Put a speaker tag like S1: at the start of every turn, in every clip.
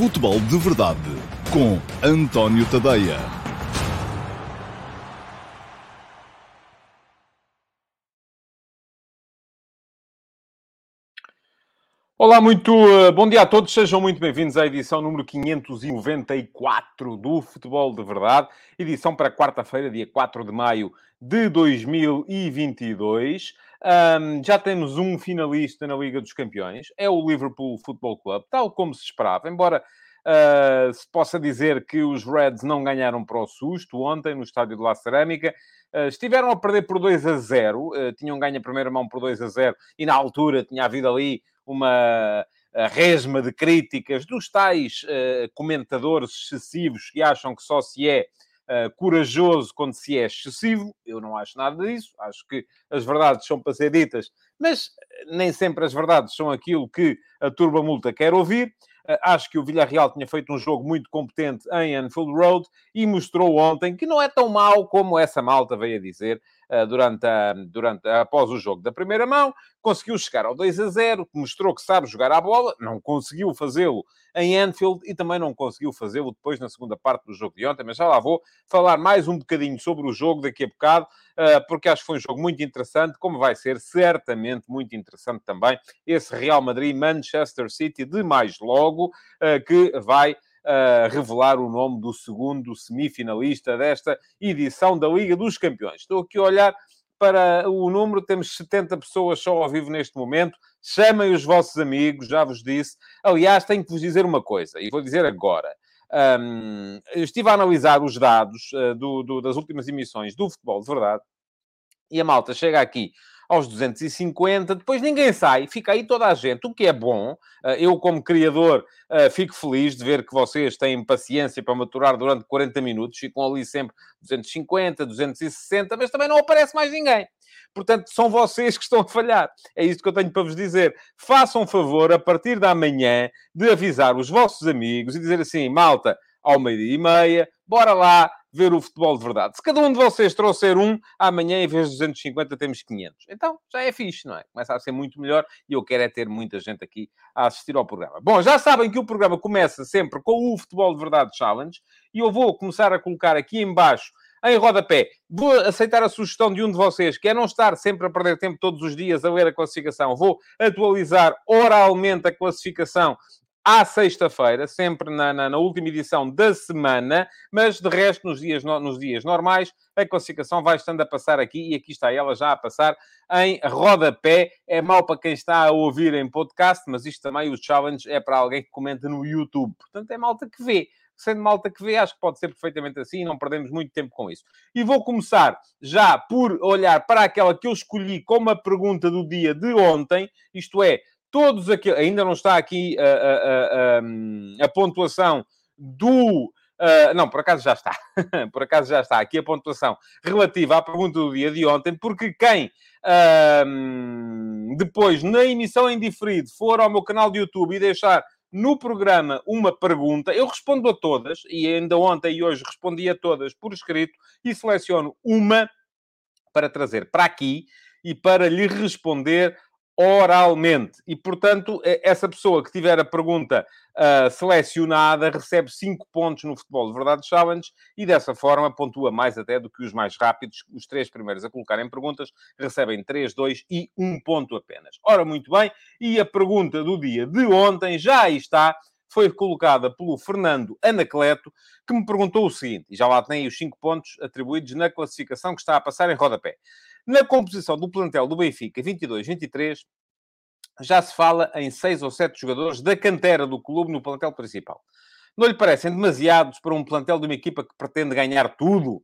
S1: Futebol de Verdade com António Tadeia.
S2: Olá, muito uh, bom dia a todos, sejam muito bem-vindos à edição número 594 do Futebol de Verdade, edição para quarta-feira, dia 4 de maio de 2022. Um, já temos um finalista na Liga dos Campeões, é o Liverpool Football Club, tal como se esperava, embora uh, se possa dizer que os Reds não ganharam para o susto ontem no estádio de La Cerâmica. Uh, estiveram a perder por 2 a 0, uh, tinham ganho a primeira mão por 2 a 0 e na altura tinha havido ali uma resma de críticas dos tais comentadores excessivos que acham que só se é Uh, corajoso quando se é excessivo. Eu não acho nada disso. Acho que as verdades são para ser ditas, mas nem sempre as verdades são aquilo que a turba multa quer ouvir. Uh, acho que o Villarreal tinha feito um jogo muito competente em Anfield Road e mostrou ontem que não é tão mau como essa malta veio a dizer durante a, durante após o jogo da primeira mão. Conseguiu chegar ao 2 a 0, mostrou que sabe jogar a bola, não conseguiu fazê-lo em Anfield e também não conseguiu fazê-lo depois na segunda parte do jogo de ontem, mas já lá vou falar mais um bocadinho sobre o jogo daqui a bocado, eh, porque acho que foi um jogo muito interessante, como vai ser certamente muito interessante também esse Real Madrid-Manchester City de mais logo, eh, que vai Revelar o nome do segundo semifinalista desta edição da Liga dos Campeões. Estou aqui a olhar para o número, temos 70 pessoas só ao vivo neste momento. Chamem os vossos amigos, já vos disse. Aliás, tenho que vos dizer uma coisa, e vou dizer agora. Um, estive a analisar os dados uh, do, do, das últimas emissões do Futebol de Verdade e a malta chega aqui aos 250, depois ninguém sai, fica aí toda a gente, o que é bom. Ah, eu, como criador, ah, fico feliz de ver que vocês têm paciência para maturar durante 40 minutos, ficam ali sempre 250, 260, mas também não aparece mais ninguém. Portanto, são vocês que estão a falhar. É isto que eu tenho para vos dizer. Façam favor, a partir da manhã, de avisar os vossos amigos e dizer assim, malta, ao meio-dia e meia, bora lá, ver o futebol de verdade. Se cada um de vocês trouxer um, amanhã, em vez de 250, temos 500. Então, já é fixe, não é? Começa a ser muito melhor e eu quero é ter muita gente aqui a assistir ao programa. Bom, já sabem que o programa começa sempre com o Futebol de Verdade Challenge e eu vou começar a colocar aqui embaixo em rodapé. Vou aceitar a sugestão de um de vocês, que é não estar sempre a perder tempo todos os dias a ler a classificação. Vou atualizar oralmente a classificação à sexta-feira, sempre na, na, na, última edição da semana, mas de resto, nos dias, no, nos dias normais, a classificação vai estando a passar aqui, e aqui está ela já a passar em rodapé. É mau para quem está a ouvir em podcast, mas isto também, o challenge, é para alguém que comenta no YouTube. Portanto, é malta que vê. Sendo malta que vê, acho que pode ser perfeitamente assim, não perdemos muito tempo com isso. E vou começar já por olhar para aquela que eu escolhi como a pergunta do dia de ontem, isto é, todos aqueles. Ainda não está aqui a, a, a, a pontuação do. Uh, não, por acaso já está. por acaso já está aqui a pontuação relativa à pergunta do dia de ontem, porque quem uh, depois, na emissão em diferido, for ao meu canal de YouTube e deixar no programa uma pergunta, eu respondo a todas, e ainda ontem e hoje respondi a todas por escrito, e seleciono uma para trazer para aqui e para lhe responder oralmente. E, portanto, essa pessoa que tiver a pergunta uh, selecionada recebe 5 pontos no Futebol de Verdade Challenge e, dessa forma, pontua mais até do que os mais rápidos. Os três primeiros a colocarem perguntas recebem 3, 2 e 1 ponto apenas. Ora, muito bem. E a pergunta do dia de ontem já aí está. Foi colocada pelo Fernando Anacleto, que me perguntou o seguinte, e já lá tem os 5 pontos atribuídos na classificação que está a passar em rodapé. Na composição do plantel do Benfica 22-23, já se fala em seis ou sete jogadores da cantera do clube no plantel principal. Não lhe parecem demasiados para um plantel de uma equipa que pretende ganhar tudo?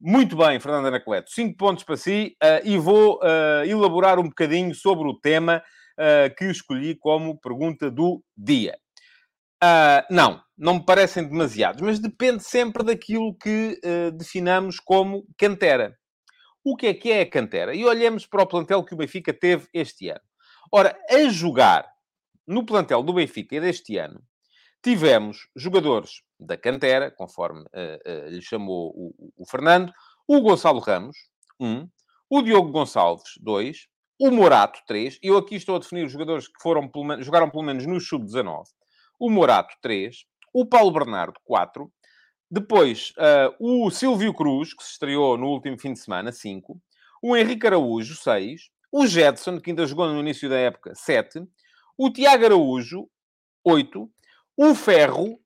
S2: Muito bem, Fernando Anacleto. Cinco pontos para si uh, e vou uh, elaborar um bocadinho sobre o tema uh, que escolhi como pergunta do dia. não, não me parecem demasiados, mas depende sempre daquilo que definamos como cantera o que é que é a cantera? E olhemos para o plantel que o Benfica teve este ano. Ora, a jogar no plantel do Benfica deste ano, tivemos jogadores da cantera, conforme uh, uh, lhe chamou o, o, Fernando, o Gonçalo Ramos, um, o Diogo Gonçalves, dois, o Morato, três, eu aqui estou a definir os jogadores que foram, pelo, jogaram pelo menos no sub-19, o Morato, 3, o Paulo Bernardo, 4, depois uh, o Silvio Cruz, que se estreou no último fim de semana, 5, o Henrique Araújo, 6, o Jetson, que ainda jogou no início da época, 7, o Tiago Araújo, 8, o Ferro,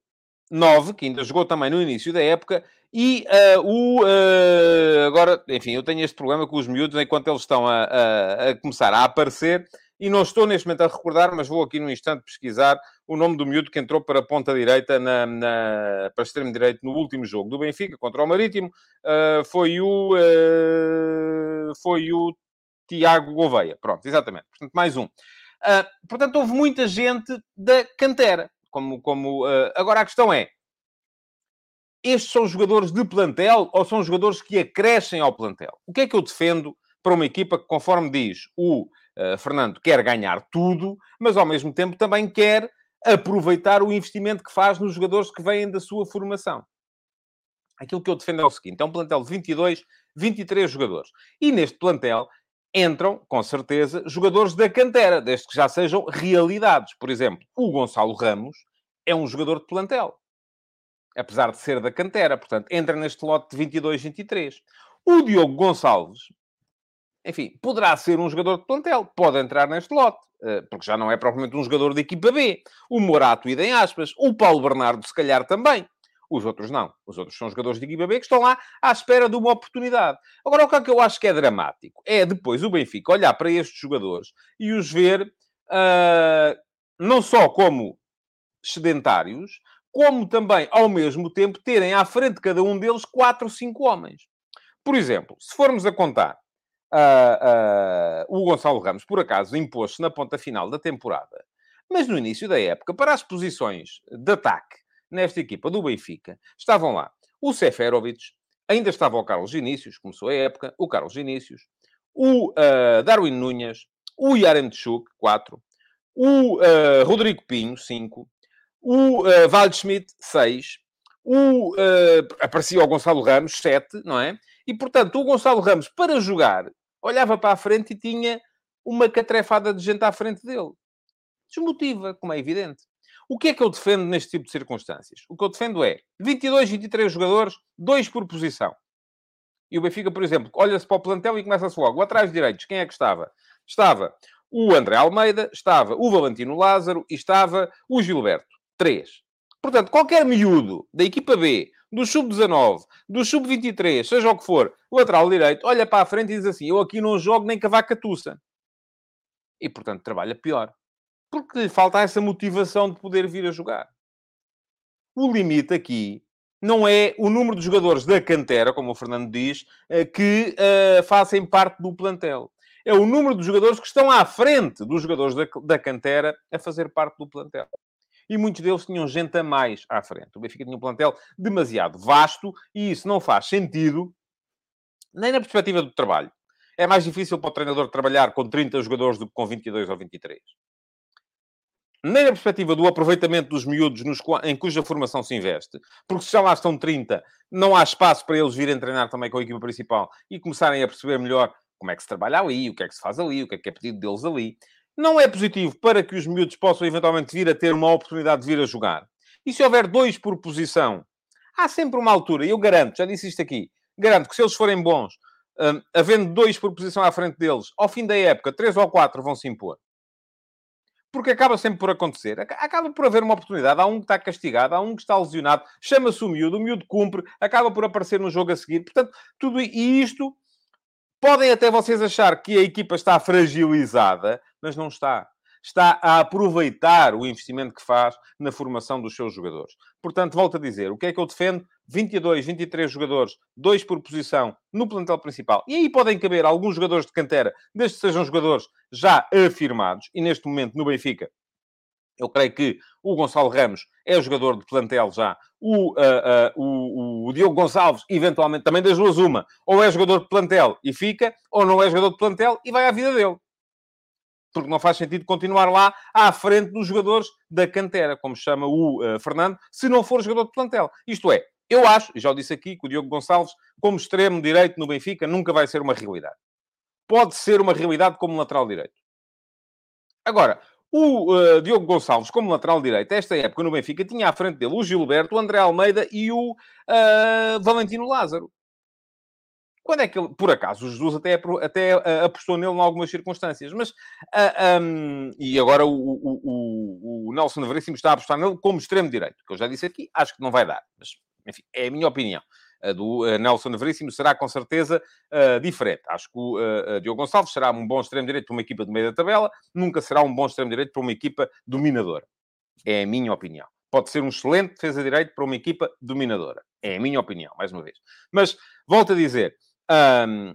S2: 9, que ainda jogou também no início da época, e uh, o. Uh, agora, enfim, eu tenho este problema com os miúdos enquanto eles estão a, a, a, começar a aparecer, e não estou neste momento a recordar, mas vou aqui no instante pesquisar o nome do miúdo que entrou para a ponta direita, na, na para extremo direito, no último jogo do Benfica contra o Marítimo. Uh, foi o. foi o Tiago Gouveia. Pronto, exatamente. Portanto, mais um. portanto, houve muita gente da cantera. Como, como, agora a questão é estes são jogadores de plantel ou são jogadores que acrescem ao plantel? O que é que eu defendo para uma equipa que, conforme diz o uh, Fernando, quer ganhar tudo, mas ao mesmo tempo também quer aproveitar o investimento que faz nos jogadores que vêm da sua formação? Aquilo que eu defendo é o seguinte: é um plantel de 22, 23 jogadores. E neste plantel entram, com certeza, jogadores da cantera, desde que já sejam realidades. Por exemplo, o Gonçalo Ramos é um jogador de plantel apesar de ser da cantera, portanto, entra neste lote de 22-23. O Diogo Gonçalves, enfim, poderá ser um jogador de plantel, pode entrar neste lote, eh, porque já não é propriamente um jogador de equipa B. O Morato, idem aspas. O Paulo Bernardo, se calhar, também. Os outros não. Os outros são jogadores de equipa B que estão lá à espera de uma oportunidade. Agora, o que é que eu acho que é dramático é depois o Benfica olhar para estes jogadores e os ver uh, não só como sedentários, como também, ao mesmo tempo, terem à frente de cada um deles quatro ou cinco homens. Por exemplo, se formos a contar, uh, uh, o Gonçalo Ramos, por acaso, impôs-se na ponta final da temporada, mas no início da época, para as posições de ataque nesta equipa do Benfica, estavam lá o Seferovic, ainda estava o Carlos Vinícius, começou a época, o Carlos Vinícius, o uh, Darwin Nunes, o Yaremchuk, 4, o uh, Rodrigo Pinho, 5, o uh, Waldschmidt, 6. O, aparecia o Gonçalo Ramos, 7, não é? E, portanto, o Gonçalo Ramos, para jogar, olhava para a frente e tinha uma catrefada de gente à frente dele. Desmotiva, como é evidente. O que é que eu defendo neste tipo de circunstâncias? O que eu defendo é 22, 23 jogadores, 2 por posição. E o Benfica, por exemplo, olha-se para o plantel e começa-se logo. Atrás direitos, quem é que estava? Estava o André Almeida, estava o Valentino Lázaro e estava o Gilberto. 3. Portanto, qualquer miúdo da equipa B, do sub-19, do sub-23, seja o que for, lateral direito, olha para a frente e diz assim: Eu aqui não jogo nem cavaca tussa. E, portanto, trabalha pior. Porque lhe falta essa motivação de poder vir a jogar. O limite aqui não é o número de jogadores da cantera, como o Fernando diz, eh, que uh, fazem parte do plantel. É o número de jogadores que estão à frente dos jogadores da, da cantera a fazer parte do plantel e muitos deles tinham gente a mais à frente. O Benfica tinha um plantel demasiado vasto e isso não faz sentido nem na perspectiva do trabalho. É mais difícil para o treinador trabalhar com 30 jogadores do que com 22 ou 23. Nem na perspectiva do aproveitamento dos miúdos nos, em cuja formação se investe, porque se já lá estão 30, não há espaço para eles virem treinar também com a equipa principal e começarem a perceber melhor como é que se trabalha ali, o que é que se faz ali, o que é que é pedido deles ali não é positivo para que os miúdos possam eventualmente vir a ter uma oportunidade de vir a jogar. E se houver dois por posição, há sempre uma altura, e eu garanto, já disse isto aqui, garanto que se eles forem bons, um, havendo dois por posição à frente deles, ao fim da época, três ou quatro vão se impor. Porque acaba sempre por acontecer. Acaba por haver uma oportunidade. Há um que está castigado, há um que está lesionado, chama-se o miúdo, o miúdo cumpre, acaba por aparecer no jogo a seguir. Portanto, tudo e isto Podem até vocês achar que a equipa está fragilizada, mas não está. Está a aproveitar o investimento que faz na formação dos seus jogadores. Portanto, volto a dizer, o que é que eu defendo? 22, 23 jogadores, dois por posição no plantel principal. E aí podem caber alguns jogadores de cantera, desde que sejam jogadores já afirmados. E neste momento, no Benfica, eu creio que o Gonçalo Ramos é o jogador de plantel já. O, uh, uh, o, o, Diogo Gonçalves, eventualmente, também das duas uma. Ou é jogador de plantel e fica, ou não é jogador de plantel e vai à vida dele. Porque não faz sentido continuar lá à frente dos jogadores da cantera, como chama o uh, Fernando, se não for jogador de plantel. Isto é, eu acho, já o disse aqui, que o Diogo Gonçalves, como extremo direito no Benfica, nunca vai ser uma realidade. Pode ser uma realidade como lateral direito. Agora, O uh, Diogo Gonçalves, como lateral direito, esta época no Benfica, tinha à frente dele o Gilberto, o André Almeida e o uh, Valentino Lázaro. Quando é que ele, por acaso, o Jesus até, até uh, apostou nele em algumas circunstâncias, mas um, e agora o, o, o, o Nelson Veríssimo está a apostar nele como extremo-direito, que eu já disse aqui, acho que não vai dar, mas enfim, é a minha opinião. A do uh, Nelson Veríssimo será com certeza uh, diferente. Acho que o uh, Diogo Gonçalves será um bom extremo-direito para uma equipa do meio da tabela, nunca será um bom extremo-direito para uma equipa dominadora. É a minha opinião. Pode ser um excelente defesa-direito para uma equipa dominadora. É a minha opinião, mais uma vez. Mas, volto a dizer, um,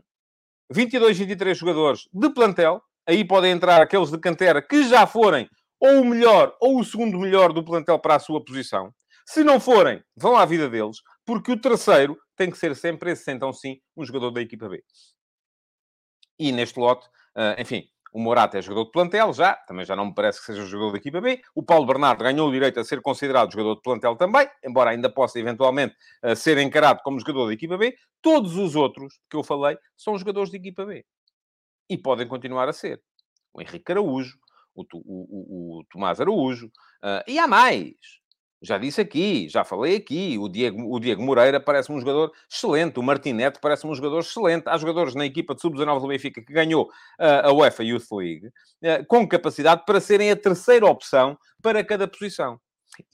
S2: 22, 23 jogadores de plantel, aí podem entrar aqueles de cantera que já forem ou o melhor ou o segundo melhor do plantel para a sua posição. Se não forem, vão à vida deles, porque o terceiro tem que ser sempre esse, então sim, um jogador da equipa B. E neste lote, ah, enfim, o Morata é jogador de plantel, já, também já não me parece que seja jogador da equipa B. O Paulo Bernardo ganhou o direito a ser considerado jogador de plantel também, embora ainda possa eventualmente ah, ser encarado como jogador da equipa B. Todos os outros que eu falei são jogadores de equipa B. E podem continuar a ser. O Henrique Araújo, o, o, o, o Tomás Araújo, uh, e há mais. Já disse aqui, já falei aqui, o Diego, o Diego Moreira parece-me um jogador excelente, o Martinete parece-me um jogador excelente. Há jogadores na equipa de sub-19 do Benfica que ganhou uh, a UEFA Youth League uh, com capacidade para serem a terceira opção para cada posição.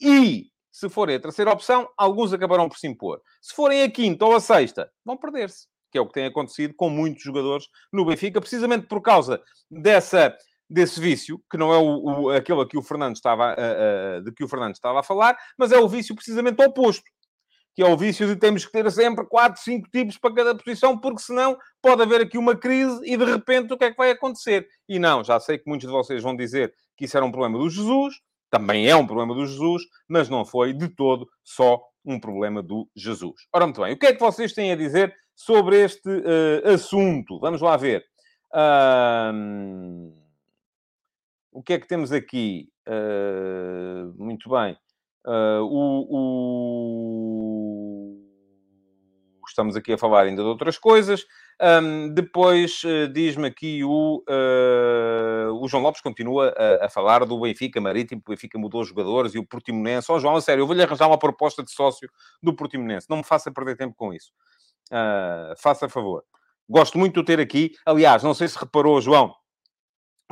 S2: E, se forem a terceira opção, alguns acabarão por se impor. Se forem a quinta ou a sexta, vão perder-se. Que é o que tem acontecido com muitos jogadores no Benfica, precisamente por causa dessa desse vício, que não é o, o, aquele que o Fernando estava, uh, de que o Fernando estava a falar, mas é o vício precisamente oposto. Que é o vício de termos que ter sempre 4, 5 tipos para cada posição, porque senão pode haver aqui uma crise e de repente o que é que vai acontecer? E não, já sei que muitos de vocês vão dizer que isso era um problema do Jesus, também é um problema do Jesus, mas não foi de todo só um problema do Jesus. Ora, muito bem, o que é que vocês têm a dizer sobre este uh, assunto? Vamos lá ver. Uh... O que é que temos aqui? Uh, muito bem. Uh, o, o... Estamos aqui a falar ainda de outras coisas. Um, depois uh, diz-me aqui o, o João Lopes continua a, a, falar do Benfica Marítimo, o Benfica mudou jogadores e o Portimonense. Ó oh, João, a sério, eu vou-lhe arranjar uma proposta de sócio do Portimonense. Não me faça perder tempo com isso. faça favor. Gosto muito de ter aqui. Aliás, não sei se reparou, João,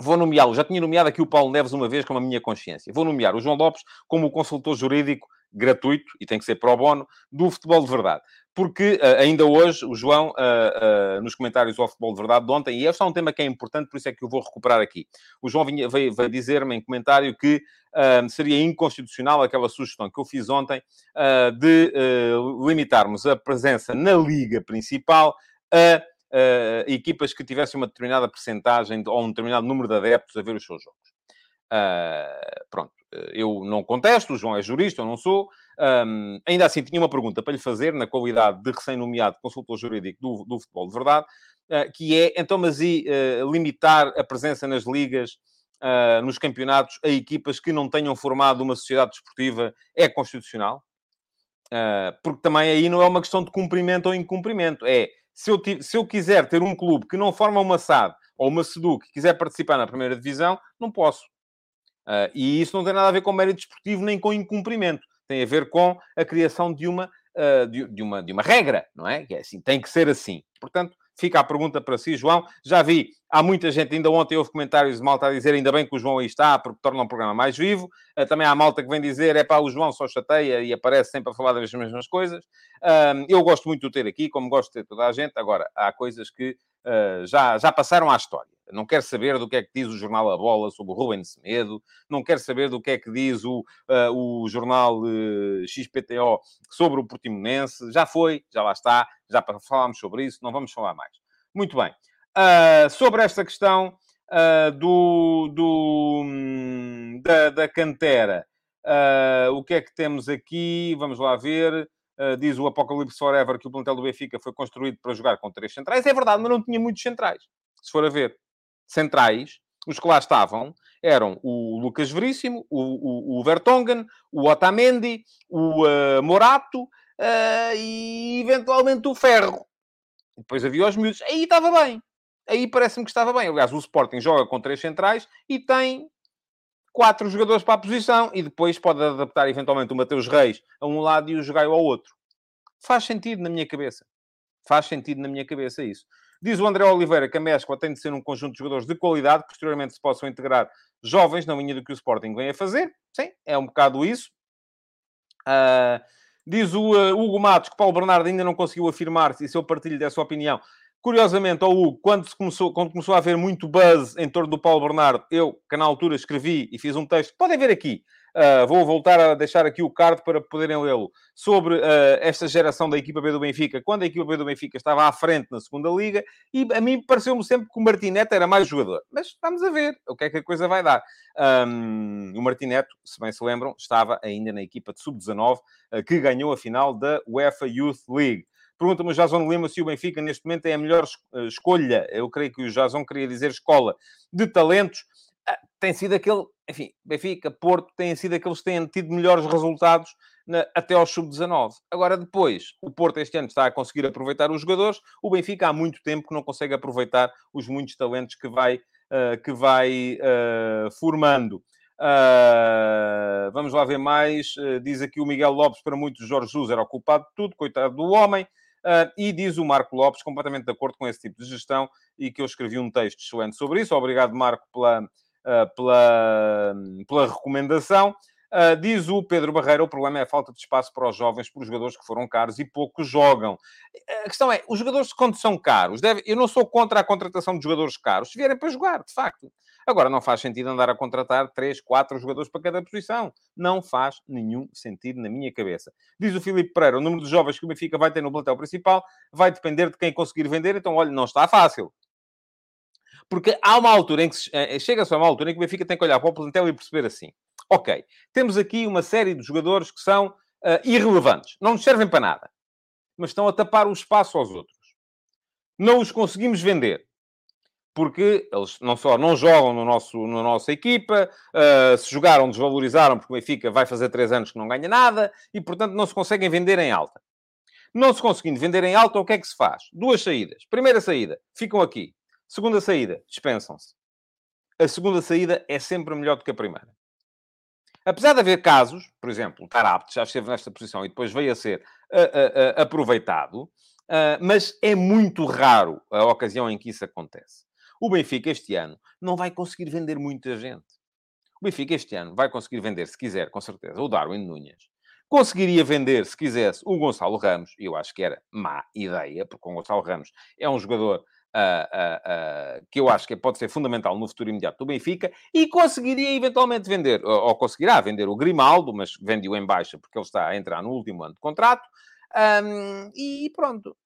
S2: Vou nomeá-lo, já tinha nomeado aqui o Paulo Neves uma vez com a minha consciência. Vou nomear o João Lopes como o consultor jurídico gratuito, e tem que ser pro bono, do futebol de verdade. Porque uh, ainda hoje o João, uh, uh, nos comentários ao futebol de verdade de ontem, e este é um tema que é importante, por isso é que eu vou recuperar aqui. O João vinha, veio, veio dizer-me em comentário que seria inconstitucional aquela sugestão que eu fiz ontem de limitarmos a presença na liga principal a uh, equipas que tivessem uma determinada percentagem ou um determinado número de adeptos a ver os seus jogos. Uh, pronto, eu não contesto, o João é jurista, eu não sou. Um, ainda assim, tinha uma pergunta para lhe fazer, na qualidade de recém-nomeado consultor jurídico do, do, futebol de verdade, uh, que é, então, mas e uh, limitar a presença nas ligas, uh, nos campeonatos, a equipas que não tenham formado uma sociedade desportiva é constitucional? porque também aí não é uma questão de cumprimento ou incumprimento, é se eu, se eu quiser ter um clube que não forma uma SAD ou uma SEDU que quiser participar na primeira divisão, não posso. Uh, e isso não tem nada a ver com mérito desportivo nem com incumprimento. Tem a ver com a criação de uma, uh, de, de, uma, de uma regra, não é? Que é assim, tem que ser assim. Portanto, fica a pergunta para si, João. Já vi, há muita gente, ainda ontem houve comentários de malta a dizer ainda bem que o João aí está, porque torna o um programa mais vivo. Uh, também há malta que vem dizer, é pá, o João só chateia e aparece sempre a falar das mesmas coisas. Uh, eu gosto muito de ter aqui, como gosto de ter toda a gente. Agora, há coisas que uh, já, já passaram à história. Não quero saber do que é que diz o jornal A Bola sobre o Ruben Semedo, não quero saber do que é que diz o, uh, o jornal XPTO sobre o Portimonense. Já foi, já lá está, já falámos sobre isso, não vamos falar mais. Muito bem. Uh, sobre esta questão do, do, hum, da, da cantera, o que é que temos aqui? Vamos lá ver. Uh, diz o Apocalipse Forever que o plantel do Benfica foi construído para jogar com três centrais. É verdade, mas não tinha muitos centrais. Se for a ver centrais, os que lá estavam, eram o Lucas Veríssimo, o, o, o Vertonghen, o Otamendi, o uh, Morato uh, e eventualmente o Ferro. depois havia os miúdos. Aí estava bem. Aí parece-me que estava bem. Aliás, o Sporting joga com três centrais e tem quatro jogadores para a posição e depois pode adaptar eventualmente o Mateus Reis a um lado e o Jogaio ao outro. Faz sentido na minha cabeça. Faz sentido na minha cabeça isso. Diz o André Oliveira que a Mescla tem de ser um conjunto de jogadores de qualidade, que posteriormente se possam integrar jovens na linha do que o Sporting vem a fazer. Sim, é um bocado isso. Uh, diz o uh, Hugo Matos que Paulo Bernardo ainda não conseguiu afirmar-se, e se eu partilho dessa opinião, Curiosamente, ao Hugo, quando, começou, quando começou a haver muito buzz em torno do Paulo Bernardo, eu, que na altura escrevi e fiz um texto, podem ver aqui, uh, vou voltar a deixar aqui o card para poderem lê-lo, sobre uh, esta geração da equipa B do Benfica, quando a equipa B do Benfica estava à frente na segunda Liga, e a mim pareceu-me sempre que o Martinete era mais jogador. Mas vamos a ver o que é que a coisa vai dar. Um, o Martineto, se bem se lembram, estava ainda na equipa de Sub-19, uh, que ganhou a final da UEFA Youth League. Pergunta-me o Jason Lima se o Benfica neste momento é a melhor eh, escolha. Eu creio que o Jason queria dizer escola de talentos. Ah, tem sido aquele, enfim, Benfica, Porto, têm sido aqueles que têm tido melhores resultados na, até ao sub-19. Agora, depois, o Porto este ano está a conseguir aproveitar os jogadores, o Benfica há muito tempo que não consegue aproveitar os muitos talentos que vai, uh, que vai uh, formando. Uh, vamos lá ver mais. diz aqui o Miguel Lopes, para muitos, Jorge Jesus era o culpado de tudo, coitado do homem. Uh, e diz o Marco Lopes, completamente de acordo com esse tipo de gestão, e que eu escrevi um texto excelente sobre isso. Obrigado, Marco, pela, uh, pela, pela recomendação. Uh, diz o Pedro Barreira, o problema é a falta de espaço para os jovens, para os jogadores que foram caros e poucos jogam. A questão é, os jogadores, quando são caros, deve... eu não sou contra a contratação de jogadores caros, se vierem para jogar, de facto. Agora, não faz sentido andar a contratar 3, 4 jogadores para cada posição. Não faz nenhum sentido na minha cabeça. Diz o Filipe Pereira, o número de jovens que o Benfica vai ter no plantel principal vai depender de quem conseguir vender, então, olha, não está fácil. Porque há uma altura em que eh, chega-se a uma altura em que o Benfica tem que olhar para o plantel e perceber assim: ok, temos aqui uma série de jogadores que são uh, irrelevantes, não nos servem para nada, mas estão a tapar o espaço aos outros. Não os conseguimos vender porque eles não só não jogam no nosso, na nossa equipa, uh, se jogaram, desvalorizaram, porque o Benfica vai fazer três anos que não ganha nada, e, portanto, não se conseguem vender em alta. Não se conseguindo vender em alta, o que é que se faz? Duas saídas. Primeira saída, ficam aqui. Segunda saída, dispensam-se. A segunda saída é sempre melhor do que a primeira. Apesar de haver casos, por exemplo, o Tarapte já esteve nesta posição e depois veio a ser uh, uh, aproveitado, mas é muito raro a ocasião em que isso acontece. O Benfica este ano não vai conseguir vender muita gente. O Benfica este ano vai conseguir vender, se quiser, com certeza, o Darwin Nunes. Conseguiria vender, se quisesse, o Gonçalo Ramos. Eu acho que era má ideia, porque o Gonçalo Ramos é um jogador Uh, uh, uh, que eu acho que pode ser fundamental no futuro imediato do Benfica, e conseguiria eventualmente vender, ou, conseguirá vender o Grimaldo, mas vende-o em baixa porque ele está a entrar no último ano de contrato, um, e pronto.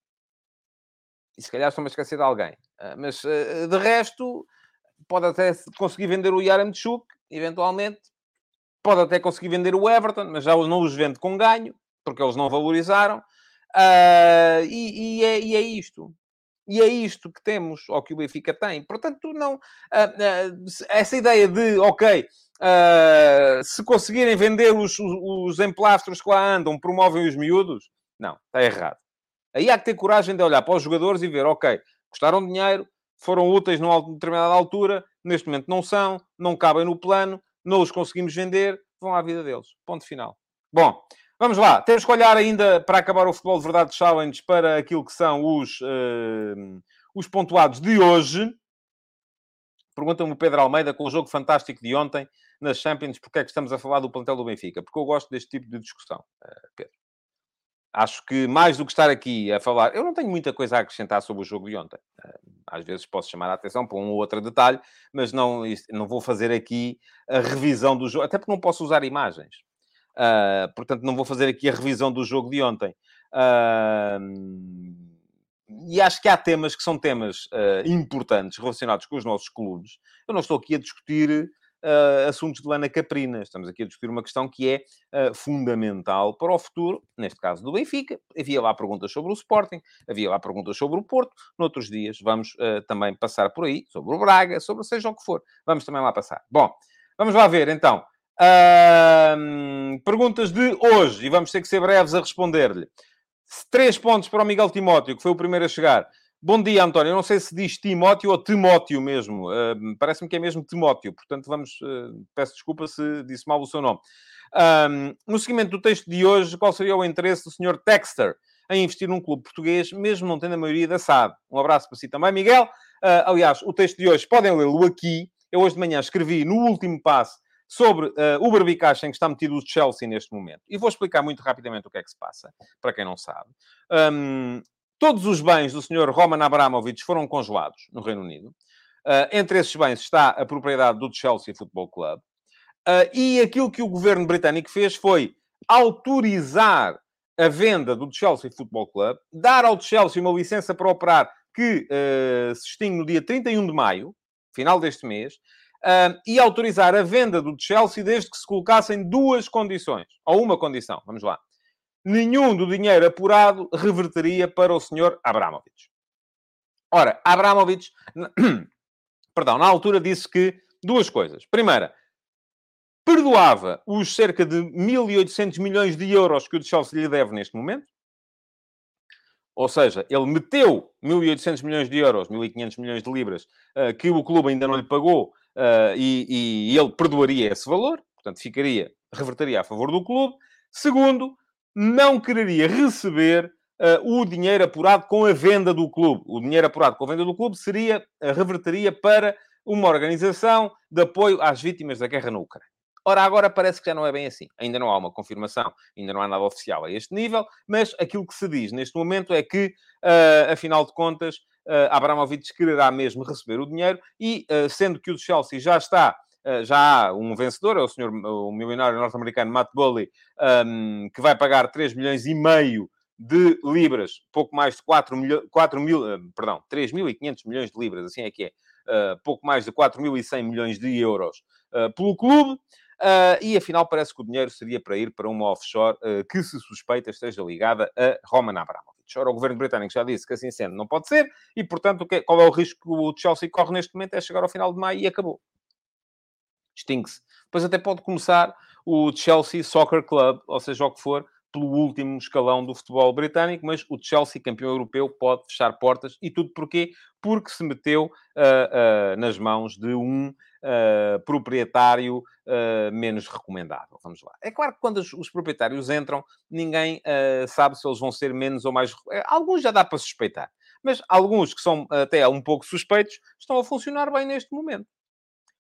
S2: E se calhar estou-me a esquecer de alguém. mas de resto, pode até conseguir vender o Yaramchuk, eventualmente. Pode até conseguir vender o Everton, mas já não os vende com ganho, porque eles não valorizaram. E, e, é, e é isto. E é isto que temos, ou que o Benfica tem. Portanto, não... Essa ideia de, ok, se conseguirem vender os, os, os emplastros que lá andam, promovem os miúdos. Não, está errado. Aí há que ter coragem de olhar para os jogadores e ver, ok, custaram dinheiro, foram úteis numa determinada altura, neste momento não são, não cabem no plano, não os conseguimos vender, vão à vida deles. Ponto final. Bom, Vamos lá, temos que olhar ainda para acabar o Futebol de Verdade Challenge para aquilo que são os, uh, os pontuados de hoje. Pergunta-me o Pedro Almeida com o jogo fantástico de ontem nas Champions, porque é que estamos a falar do plantel do Benfica? Porque eu gosto deste tipo de discussão, uh, Pedro. Acho que mais do que estar aqui a falar, eu não tenho muita coisa a acrescentar sobre o jogo de ontem. Eh, às vezes posso chamar a atenção para um ou outro detalhe, mas não, não vou fazer aqui a revisão do jogo, até porque não posso usar imagens. Uh, portanto, não vou fazer aqui a revisão do jogo de ontem. Uh, e acho que há temas que são temas uh, importantes relacionados com os nossos clubes. Eu não estou aqui a discutir assuntos de lana caprina. Estamos aqui a discutir uma questão que é fundamental para o futuro, neste caso do Benfica. Havia lá perguntas sobre o Sporting, havia lá perguntas sobre o Porto. Noutros dias vamos também passar por aí, sobre o Braga, sobre seja o que for. Vamos também lá passar. Bom, vamos lá ver então. Uh, perguntas de hoje, e vamos ter que ser breves a responder-lhe. Três pontos para o Miguel Timóteo, que foi o primeiro a chegar. Bom dia, António. Eu não sei se diz Timóteo ou Timóteo mesmo. Uh, Parece-me que é mesmo Timóteo. Portanto, vamos... Uh, peço desculpa se disse mal o seu nome. Um, no seguimento do texto de hoje, qual seria o interesse do Sr. Texter em investir num clube português, mesmo não tendo a maioria da SAD? Um abraço para si também, Miguel. Uh, aliás, o texto de hoje podem lê-lo aqui. Eu hoje de manhã escrevi no último passo sobre uh, o barbicacho em que está metido o Chelsea neste momento. E vou explicar muito rapidamente o que é que se passa, para quem não sabe. Um, Todos os bens do Sr. Roman Abramovich foram congelados no Reino Unido. Uh, entre esses bens está a propriedade do Chelsea Football Club. Uh, e aquilo que o governo britânico fez foi autorizar a venda do Chelsea Football Club, dar ao Chelsea uma licença para operar que uh, se extingue no dia 31 de maio, final deste mês, uh, e autorizar a venda do Chelsea desde que se colocassem duas condições, ou uma condição, vamos lá nenhum do dinheiro apurado reverteria para o senhor Abramovich. Ora, Abramovich, perdão, na altura disse que duas coisas. Primeira, perdoava os cerca de 1.800 milhões de euros que o Chelsea lhe deve neste momento. Ou seja, ele meteu 1.800 milhões de euros, 1.500 milhões de libras, uh, que o clube ainda não lhe pagou, uh, e, e ele perdoaria esse valor. Portanto, ficaria, reverteria a favor do clube. Segundo, não quereria receber uh, o dinheiro apurado com a venda do clube. O dinheiro apurado com a venda do clube seria, uh, reverteria para uma organização de apoio às vítimas da guerra na Ucrânia. Ora, agora parece que já não é bem assim. Ainda não há uma confirmação, ainda não há nada oficial a este nível, mas aquilo que se diz neste momento é que, uh, afinal de contas, uh, Abramovich quererá mesmo receber o dinheiro e, uh, sendo que o Chelsea já está já há um vencedor, é o senhor, o milionário norte-americano Matt Bully, um, que vai pagar 3 milhões e meio de libras, pouco mais de 4, milho, 4 mil, eh, perdão, 3.500 milhões de libras, assim é que é, uh, pouco mais de 4.100 milhões de euros uh, pelo clube, uh, e afinal parece que o dinheiro seria para ir para uma offshore que se suspeita esteja ligada a Roman Abramovich. Ora, o governo britânico já disse que assim sendo não pode ser, e portanto, qual é o risco que o Chelsea corre neste momento? É chegar ao final de maio e acabou extingue-se. Depois até pode começar o Chelsea Soccer Club, ou seja, o que for, pelo último escalão do futebol britânico, mas o Chelsea, campeão europeu, pode fechar portas. E tudo porquê? Porque se meteu uh, uh, nas mãos de um uh, proprietário menos recomendável. Vamos lá. É claro que quando os, os proprietários entram, ninguém sabe se eles vão ser menos ou mais... Alguns já dá para suspeitar. Mas alguns que são até um pouco suspeitos estão a funcionar bem neste momento.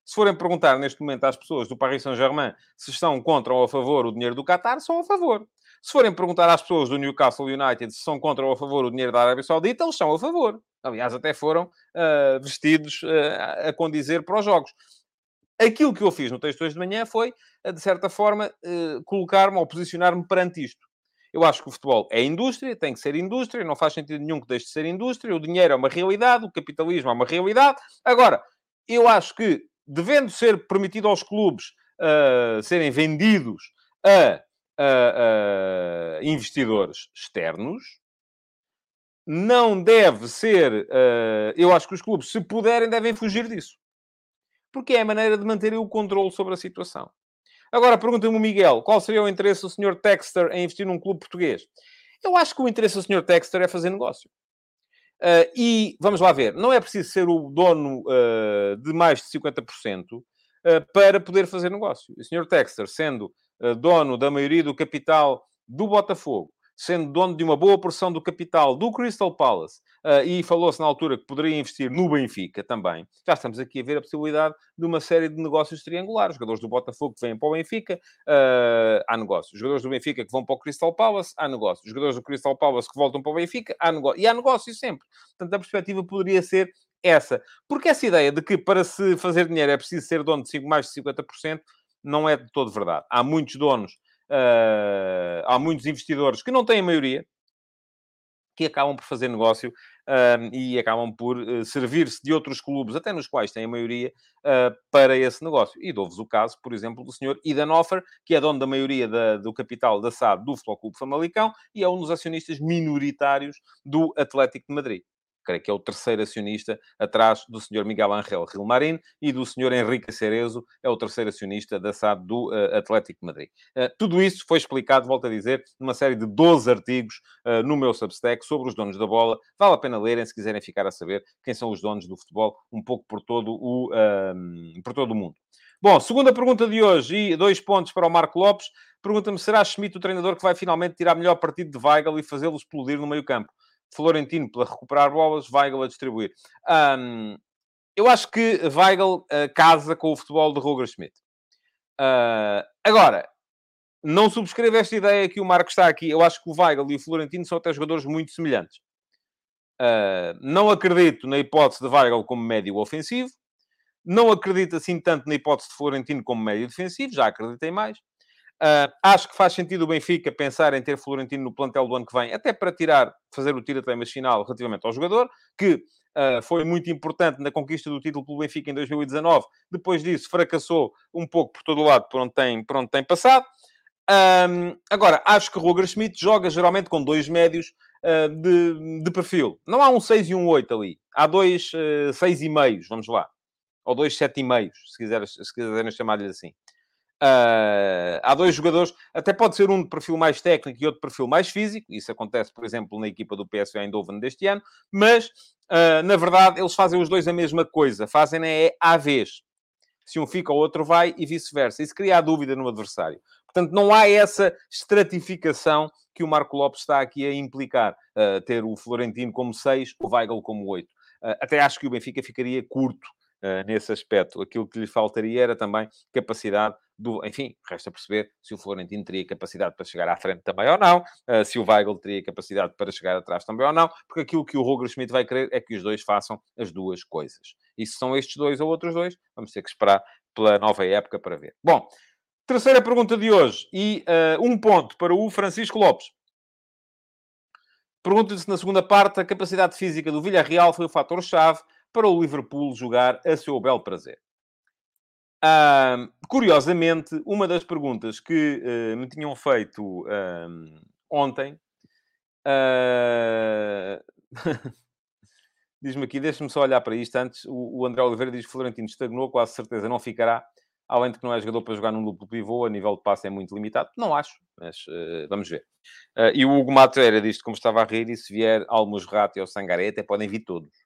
S2: Se forem perguntar neste momento às pessoas do Paris Saint-Germain se estão contra ou a favor o dinheiro do Qatar, são a favor. Se forem perguntar às pessoas do Newcastle United se são contra ou a favor o dinheiro da Arábia Saudita, eles são a favor. Aliás, até foram uh, vestidos uh, a condizer para os jogos. Aquilo que eu fiz no texto hoje de manhã foi, uh, de certa forma, colocar-me ou posicionar-me perante isto. Eu acho que o futebol é indústria, tem que ser indústria, não faz sentido nenhum que deixe de ser indústria. O dinheiro é uma realidade, o capitalismo é uma realidade. Agora, eu acho que devendo ser permitido aos clubes uh, serem vendidos a, a, a, investidores externos, não deve ser. Uh, eu acho que os clubes, se puderem, devem fugir disso. Porque é a maneira de manterem o controle sobre a situação. Agora, pergunta-me o Miguel, qual seria o interesse do Sr. Texter em investir num clube português? Eu acho que o interesse do Sr. Texter é fazer negócio. Uh, e vamos lá ver, não é preciso ser o dono uh, de mais de 50% uh, para poder fazer negócio. O Sr. Texter, sendo dono da maioria do capital do Botafogo, sendo dono de uma boa porção do capital do Crystal Palace, uh, e falou-se na altura que poderia investir no Benfica também, já estamos aqui a ver a possibilidade de uma série de negócios triangulares. Jogadores do Botafogo que vêm para o Benfica, uh, há negócios. Os jogadores do Benfica que vão para o Crystal Palace, há negócios. Os jogadores do Crystal Palace que voltam para o Benfica, há negócio. E há negócios sempre. Portanto, a perspectiva poderia ser essa. Porque essa ideia de que para se fazer dinheiro é preciso ser dono de 5, mais de 50%, não é de todo verdade. Há muitos donos Uh, há muitos investidores que não têm maioria, que acabam por fazer negócio uh, e acabam por uh, servir-se de outros clubes, até nos quais têm a maioria, uh, para esse negócio. E dou-vos o caso, por exemplo, do senhor Idan Offer, que é dono da maioria da, do capital da SAD do Futebol Clube Famalicão e é um dos acionistas minoritários do Atlético de Madrid. Creio que é o terceiro acionista atrás do senhor Miguel Ángel Rilmarin e do senhor Henrique Cerezo, é o terceiro acionista da SAD do uh, Atlético de Madrid. Uh, tudo isso foi explicado, volto a dizer, numa série de 12 artigos uh, no meu Substack sobre os donos da bola. Vale a pena lerem se quiserem ficar a saber quem são os donos do futebol um pouco por todo o, ehm, por todo o mundo. Bom, segunda pergunta de hoje e dois pontos para o Marco Lopes. Pergunta-me, será Schmidt o treinador que vai finalmente tirar melhor partido de Weigl e fazê-lo explodir no meio campo? Florentino para recuperar bolas, Weigl a distribuir. Um, eu acho que Weigl uh, casa com o futebol de Roger Schmidt. Uh, agora, não subscrevo esta ideia que o Marco está aqui. Eu acho que o Weigl e o Florentino são até jogadores muito semelhantes. Uh, não acredito na hipótese de Weigl como médio ofensivo. Não acredito assim tanto na hipótese de Florentino como médio defensivo. Já acreditei mais. Uh, acho que faz sentido o Benfica pensar em ter Florentino no plantel do ano que vem, até para tirar, fazer o tira-temas final relativamente ao jogador, que uh, foi muito importante na conquista do título pelo Benfica em 2019. Depois disso, fracassou um pouco por todo o lado por onde tem, por onde tem passado. Um, agora, acho que Roger Schmidt joga geralmente com dois médios uh, de, de, perfil. Não há um 6 e um 8 ali. Há dois uh, 6 e meios, vamos lá. Ou dois 7 e meios, se, quiser, se quiserem chamar-lhe assim. Uh, há dois jogadores, até pode ser um de perfil mais técnico e outro de perfil mais físico. Isso acontece, por exemplo, na equipa do PSV Eindhoven deste ano. Mas, uh, na verdade, eles fazem os dois a mesma coisa. Fazem é à vez. Se um fica, o outro vai e vice-versa. Isso cria a dúvida no adversário. Portanto, não há essa estratificação que o Marco Lopes está aqui a implicar. Uh, ter o Florentino como 6, o Weigl como 8. até acho que o Benfica ficaria curto nesse aspecto. Aquilo que lhe faltaria era também capacidade do... Enfim, resta perceber se o Florentino teria capacidade para chegar à frente também ou não, uh, se o Weigl teria capacidade para chegar atrás também ou não, porque aquilo que o Roger Schmidt vai querer é que os dois façam as duas coisas. E se são estes dois ou outros dois, vamos ter que esperar pela nova época para ver. Bom, terceira pergunta de hoje, e uh, um ponto para o Francisco Lopes. Pergunta-se na segunda parte, a capacidade física do Villarreal foi o fator-chave para o Liverpool jogar a seu bel prazer. Uh, curiosamente, uma das perguntas que uh, me tinham feito uh, ontem ah, diz-me aqui, deixa-me só olhar para isto antes. O, o, André Oliveira diz que Florentino estagnou, quase certeza não ficará, além de que não é jogador para jogar num duplo pivô, a nível de passe é muito limitado. Não acho, mas uh, vamos ver. Uh, e o Hugo Mateira diz como estava a rir, e se vier Almos Rato e ao Sangaré, até podem vir todos.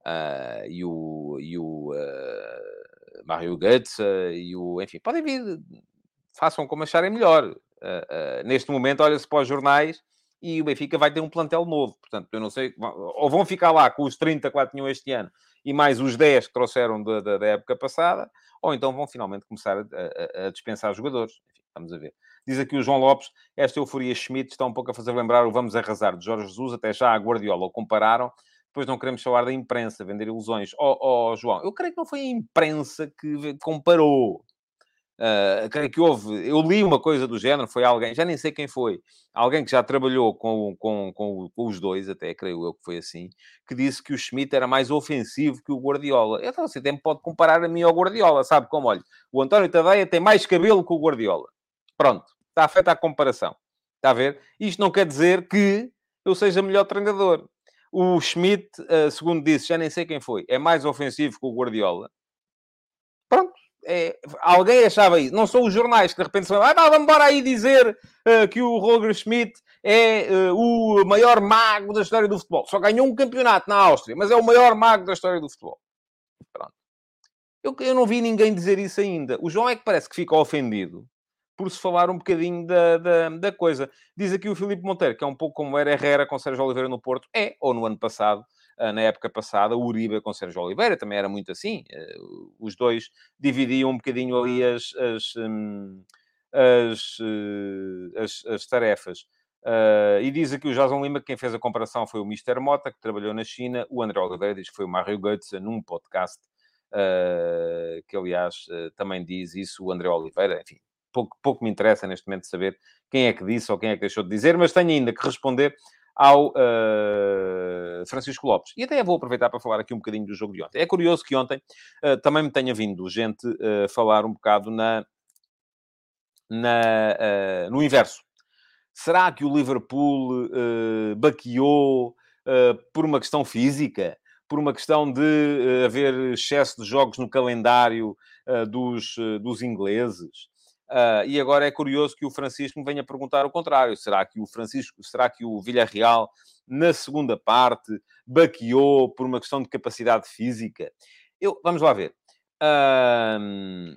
S2: Uh, e o, e o Mario Götze e o... Enfim, podem vir, façam como acharem melhor. Uh, uh, neste momento, olha-se para os jornais e o Benfica vai ter um plantel novo. Portanto, eu não sei... Ou vão ficar lá com os 30 que tinham este ano e mais os 10 que trouxeram da, da, da época passada, ou então vão finalmente começar a, a, a dispensar jogadores. Enfim, vamos a ver. Diz aqui o João Lopes, esta euforia Schmidt está um pouco a fazer lembrar o Vamos Arrasar de Jorge Jesus, até já a Guardiola o compararam, depois não queremos falar da imprensa, vender ilusões. Ó oh, oh, João, eu creio que não foi a imprensa que comparou. Uh, creio que houve. Eu li uma coisa do género, foi alguém, já nem sei quem foi, alguém que já trabalhou com, com, com, com, os dois, até creio eu que foi assim, que disse que o Schmidt era mais ofensivo que o Guardiola. Então você tem, pode comparar a mim ao Guardiola, sabe como? Olha, o António Tadeia tem mais cabelo que o Guardiola. Pronto, está feita a comparação. Está a ver? Isto não quer dizer que eu seja melhor treinador. O Schmidt, uh, segundo disse, já nem sei quem foi, é mais ofensivo que o Guardiola. Pronto. É, alguém achava isso. Não são os jornais que de repente falam, ah, vamos embora aí dizer uh, que o Roger Schmidt é uh, o maior mago da história do futebol. Só ganhou um campeonato na Áustria, mas é o maior mago da história do futebol. Pronto. Eu, eu não vi ninguém dizer isso ainda. O João é que parece que fica ofendido por se falar um bocadinho da, da, da, coisa. Diz aqui o Filipe Monteiro, que é um pouco como era Herrera com Sérgio Oliveira no Porto. É, ou no ano passado, ah, na época passada, o Uribe com Sérgio Oliveira também era muito assim. Ah, os dois dividiam um bocadinho ali as, as, hum, ah, as, as tarefas. Uh, e diz aqui o Jason Lima que quem fez a comparação foi o Mr. Mota, que trabalhou na China. O André Oliveira diz que foi o Mario Götze num podcast, que aliás uh, também diz isso o André Oliveira. Enfim, pouco, pouco me interessa neste momento saber quem é que disse ou quem é que deixou de dizer, mas tenho ainda que responder ao uh, Francisco Lopes. E até vou aproveitar para falar aqui um bocadinho do jogo de ontem. É curioso que ontem uh, também me tenha vindo gente uh, falar um bocado na, na no inverso. Será que o Liverpool baqueou por uma questão física, por uma questão de haver excesso de jogos no calendário dos, dos ingleses. Uh, e agora é curioso que o Francisco me venha perguntar o contrário. Será que o Francisco, será que o Villarreal, na segunda parte, baqueou por uma questão de capacidade física? Eu, vamos lá ver. Uh,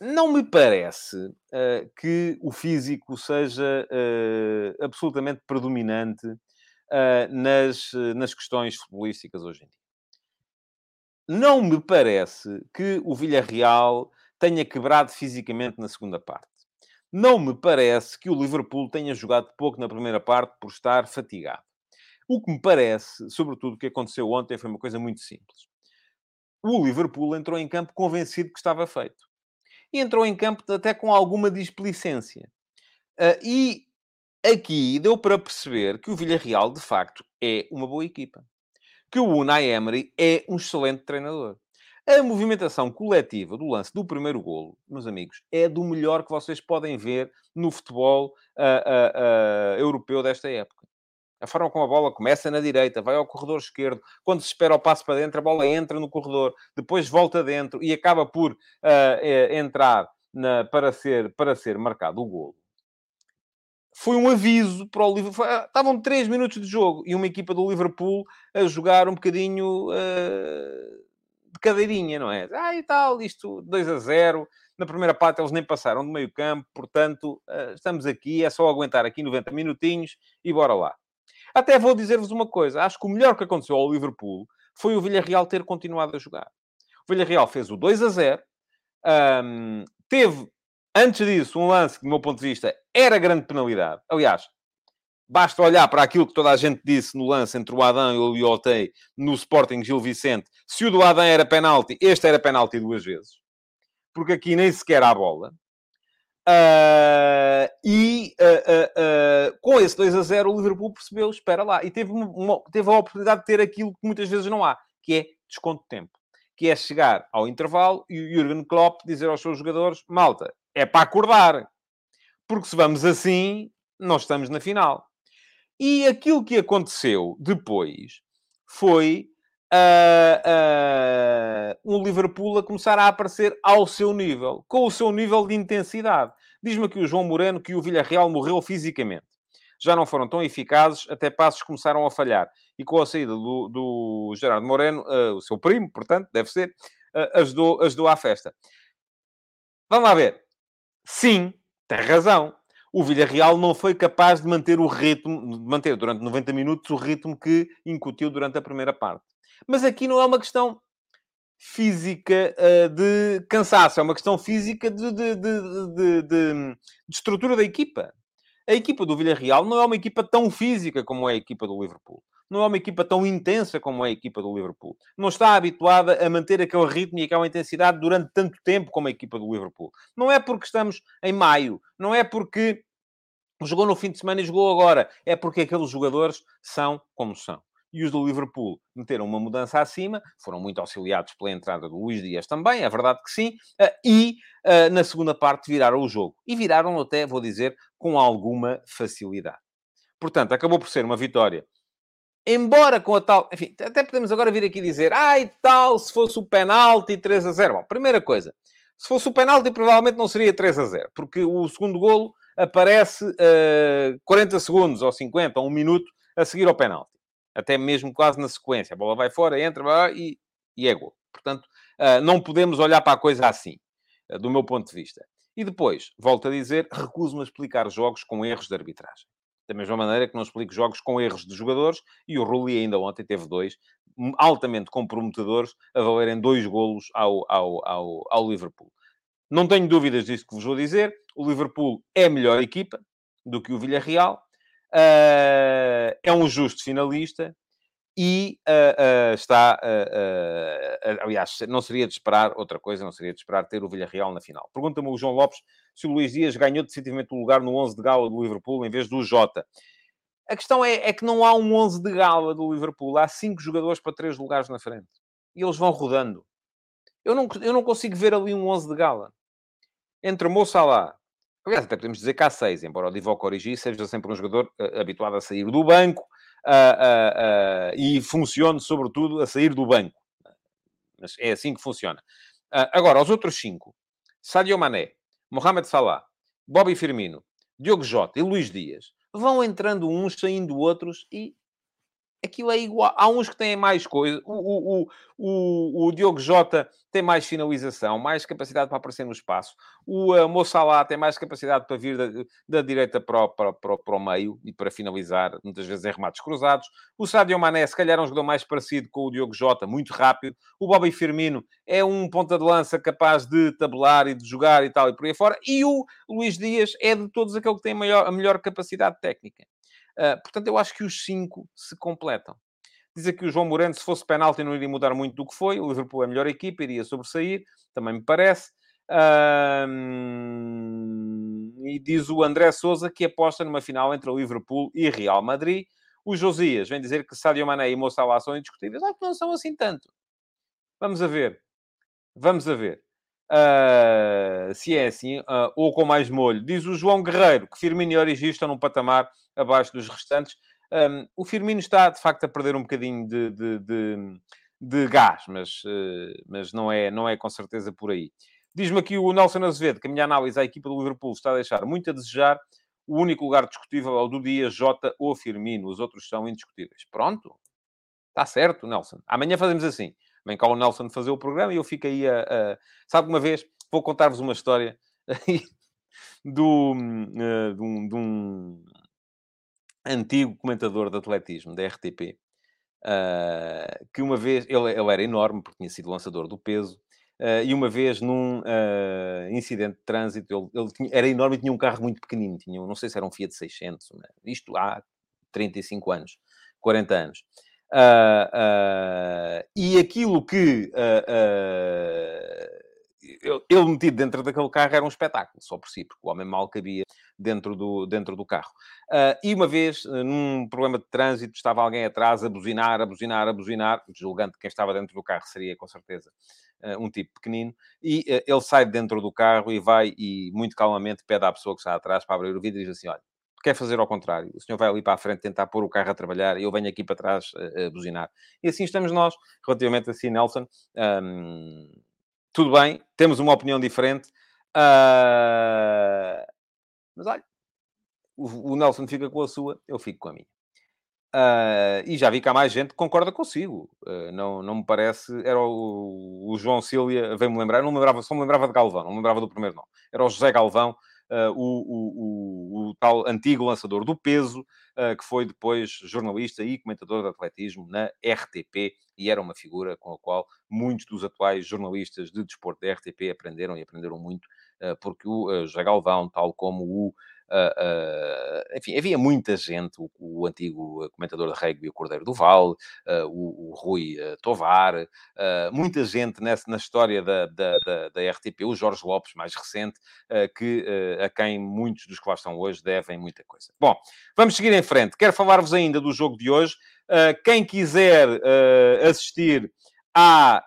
S2: não me parece uh, que o físico seja absolutamente predominante nas, nas questões futebolísticas hoje em dia. Não me parece que o Villarreal tenha quebrado fisicamente na segunda parte. Não me parece que o Liverpool tenha jogado pouco na primeira parte por estar fatigado. O que me parece, sobretudo, o que aconteceu ontem foi uma coisa muito simples. O Liverpool entrou em campo convencido que estava feito. E entrou em campo até com alguma displicência. Uh, e aqui deu para perceber que o Villarreal, de facto, é uma boa equipa. Que o Unai Emery é um excelente treinador. A movimentação coletiva do lance do primeiro golo, meus amigos, é do melhor que vocês podem ver no futebol uh, uh, uh, europeu desta época. A forma como a bola começa na direita, vai ao corredor esquerdo, quando se espera o passo para dentro, a bola entra no corredor, depois volta dentro e acaba por eh, entrar na, para, ser, para ser marcado o golo. Foi um aviso para o Liverpool. Estavam três minutos de jogo e uma equipa do Liverpool a jogar um bocadinho de cadeirinha, não é? Ah, e tal, isto 2 a 0. Na primeira parte eles nem passaram do meio campo, portanto, eh, estamos aqui, é só aguentar aqui 90 minutinhos e bora lá. Até vou dizer-vos uma coisa, acho que o melhor que aconteceu ao Liverpool foi o Villarreal ter continuado a jogar. O Villarreal fez o 2 a 0, um, teve, antes disso, um lance que, do meu ponto de vista, era grande penalidade. Aliás, Basta olhar para aquilo que toda a gente disse no lance entre o Adão e o Liotei no Sporting Gil Vicente. Se o do Adão era penalti, este era penalti duas vezes. Porque aqui nem sequer há bola. Uh, e uh, uh, com esse 2 a 0 o Liverpool percebeu, espera lá. E teve, uma, teve a oportunidade de ter aquilo que muitas vezes não há, que é desconto de tempo. Que é chegar ao intervalo e o Jurgen Klopp dizer aos seus jogadores, malta, é para acordar. Porque se vamos assim, nós estamos na final. E aquilo que aconteceu depois foi uh, uh, Liverpool a começar a aparecer ao seu nível, com o seu nível de intensidade. Diz-me aqui o João Moreno que o Villarreal morreu fisicamente. Já não foram tão eficazes, até passos começaram a falhar. E com a saída do, do Gerardo Moreno, uh, o seu primo, portanto, deve ser, ajudou, ajudou à festa. Vamos lá ver. Sim, tem razão o Villarreal não foi capaz de manter o ritmo, de manter durante 90 minutos o ritmo que incutiu durante a primeira parte. Mas aqui não é uma questão física uh, de cansaço, é uma questão física de, de, de, de, estrutura da equipa. A equipa do Villarreal não é uma equipa tão física como é a equipa do Liverpool. Não é uma equipa tão intensa como é a equipa do Liverpool. Não está habituada a manter aquele ritmo e aquela intensidade durante tanto tempo como a equipa do Liverpool. Não é porque estamos em maio, não é porque jogou no fim de semana e jogou agora. É porque aqueles jogadores são como são. E os do Liverpool meteram uma mudança acima, foram muito auxiliados pela entrada do Luís Dias também, é verdade que sim, eh, e eh, na segunda parte viraram o jogo. E viraram até, vou dizer, com alguma facilidade. Portanto, acabou por ser uma vitória. Embora com a tal... Enfim, até podemos agora vir aqui dizer ai, tal, se fosse o penalti 3 a 0. Bom, primeira coisa, se fosse o penalti provavelmente não seria 3 a 0, porque o segundo golo aparece uh, eh, 40 segundos ou 50 ou um minuto a seguir ao penalti. Até mesmo quase na sequência. A bola vai fora, entra vai, e, e é gol. Portanto, uh, não podemos olhar para a coisa assim, uh, do meu ponto de vista. E depois, volto a dizer, recuso-me a explicar jogos com erros de arbitragem. Da mesma maneira que não explico jogos com erros de jogadores, e o Rulli ainda ontem teve dois, altamente comprometedores, a valerem dois golos ao, ao, ao, ao Liverpool. Não tenho dúvidas disso que vos vou dizer. O Liverpool é melhor equipa do que o Villarreal. Uh, é um justo finalista e uh, uh, está. aliás, não seria de esperar outra coisa, não seria de esperar ter o Villarreal na final. Pergunta-me o João Lopes se o Luís Dias ganhou definitivamente o lugar no 11 de gala do Liverpool em vez do Jota. A questão é, é, que não há um 11 de gala do Liverpool. Há cinco jogadores para três lugares na frente. E eles vão rodando. Eu não, eu não consigo ver ali um 11 de gala entre Mo Salah, aliás, até podemos dizer que há seis, embora o Divock Origi seja sempre um jogador uh, habituado a sair do banco, uh, e funcione, sobretudo, a sair do banco. Mas é assim que funciona. agora, os outros cinco, Sadio Mané, Mohamed Salah, Bobby Firmino, Diogo Jota e Luís Dias, vão entrando uns, saindo outros e aquilo é igual. Há uns que têm mais coisa. O, o, o, o, Diogo Jota tem mais finalização, mais capacidade para aparecer no espaço. O uh, Moçalá tem mais capacidade para vir da, da direita para o, para, para, para, o meio e para finalizar, muitas vezes em remates cruzados. O Sadio Mané, se calhar, é um jogador mais parecido com o Diogo Jota, muito rápido. O Bobby Firmino é um ponta de lança capaz de tabelar e de jogar e tal, e por aí fora. E o Luís Dias é de todos aquele que tem maior, a melhor capacidade técnica. Uh, portanto, eu acho que os cinco se completam. Diz aqui o João Moreno, se fosse penalti não iria mudar muito do que foi. O Liverpool é a melhor equipa, iria sobressair. Também me parece. E diz o André Souza que aposta numa final entre o Liverpool e Real Madrid. O Josias vem dizer que Sadio Mané e Mo Salah são indiscutíveis. Acho que não são assim tanto. Vamos a ver. Vamos a ver. Uh, se é assim, uh, ou com mais molho. Diz o João Guerreiro que Firmino e Origi estão num patamar abaixo dos restantes. Um, o Firmino está, de facto, a perder um bocadinho de, de, de, de gás, mas, uh, mas não, é, não é com certeza por aí. Diz-me aqui o Nelson Azevedo que a minha análise à equipa do Liverpool está a deixar muito a desejar. O único lugar discutível é o do dia Jota ou Firmino. Os outros são indiscutíveis. Pronto. Está certo, Nelson. Amanhã fazemos assim. Vem cá o Nelson fazer o programa e eu fico aí a... a... Sabe, uma vez, vou contar-vos uma história do, uh, de, um, de um antigo comentador de atletismo da RTP, uh, ah, que uma vez, ele, ele, era enorme, porque tinha sido lançador do peso, uh, e uma vez num uh, incidente de trânsito, ele, ele tinha, era enorme e tinha um carro muito pequenino, tinha, não sei se era um Fiat 600, né? isto há 35 anos, 40 anos. e aquilo que ele metido dentro daquele carro era um espetáculo, só por si, porque o homem mal cabia dentro do, dentro do carro. Uh, e uma vez, ah, num problema de trânsito, estava alguém atrás a buzinar, a buzinar, a buzinar, julgando que quem estava dentro do carro seria, com certeza, uh, um tipo pequenino, e uh, ele sai dentro do carro e vai, e muito calmamente pede à pessoa que está atrás para abrir o vidro e diz assim, olha, quer fazer ao contrário. O senhor vai ali para a frente tentar pôr o carro a trabalhar eu venho aqui para trás a, a buzinar. E assim estamos nós, relativamente a si, Nelson. Um, tudo bem, temos uma opinião diferente. Uh... Mas olha, o, Nelson fica com a sua, eu fico com a minha. Uh, e já vi que há mais gente que concorda consigo. Uh, não, não me parece. Era o, o João Cília, veio-me lembrar, não me lembrava, só me lembrava de Galvão, não me lembrava do primeiro nome. Era o José Galvão, o, o, o, tal antigo lançador do peso, que foi depois jornalista e comentador de atletismo na RTP e era uma figura com a qual muitos dos atuais jornalistas de desporto da RTP aprenderam e aprenderam muito, porque o José Galvão, tal como o Uh, enfim, havia muita gente, o, o, antigo comentador de rugby, o Cordeiro do Val, uh, o, o, Rui Tovar, muita gente nessa, na história da, da, da, da, RTP, o Jorge Lopes, mais recente, que, a quem muitos dos que lá estão hoje devem muita coisa. Bom, vamos seguir em frente. Quero falar-vos ainda do jogo de hoje. quem quiser assistir à.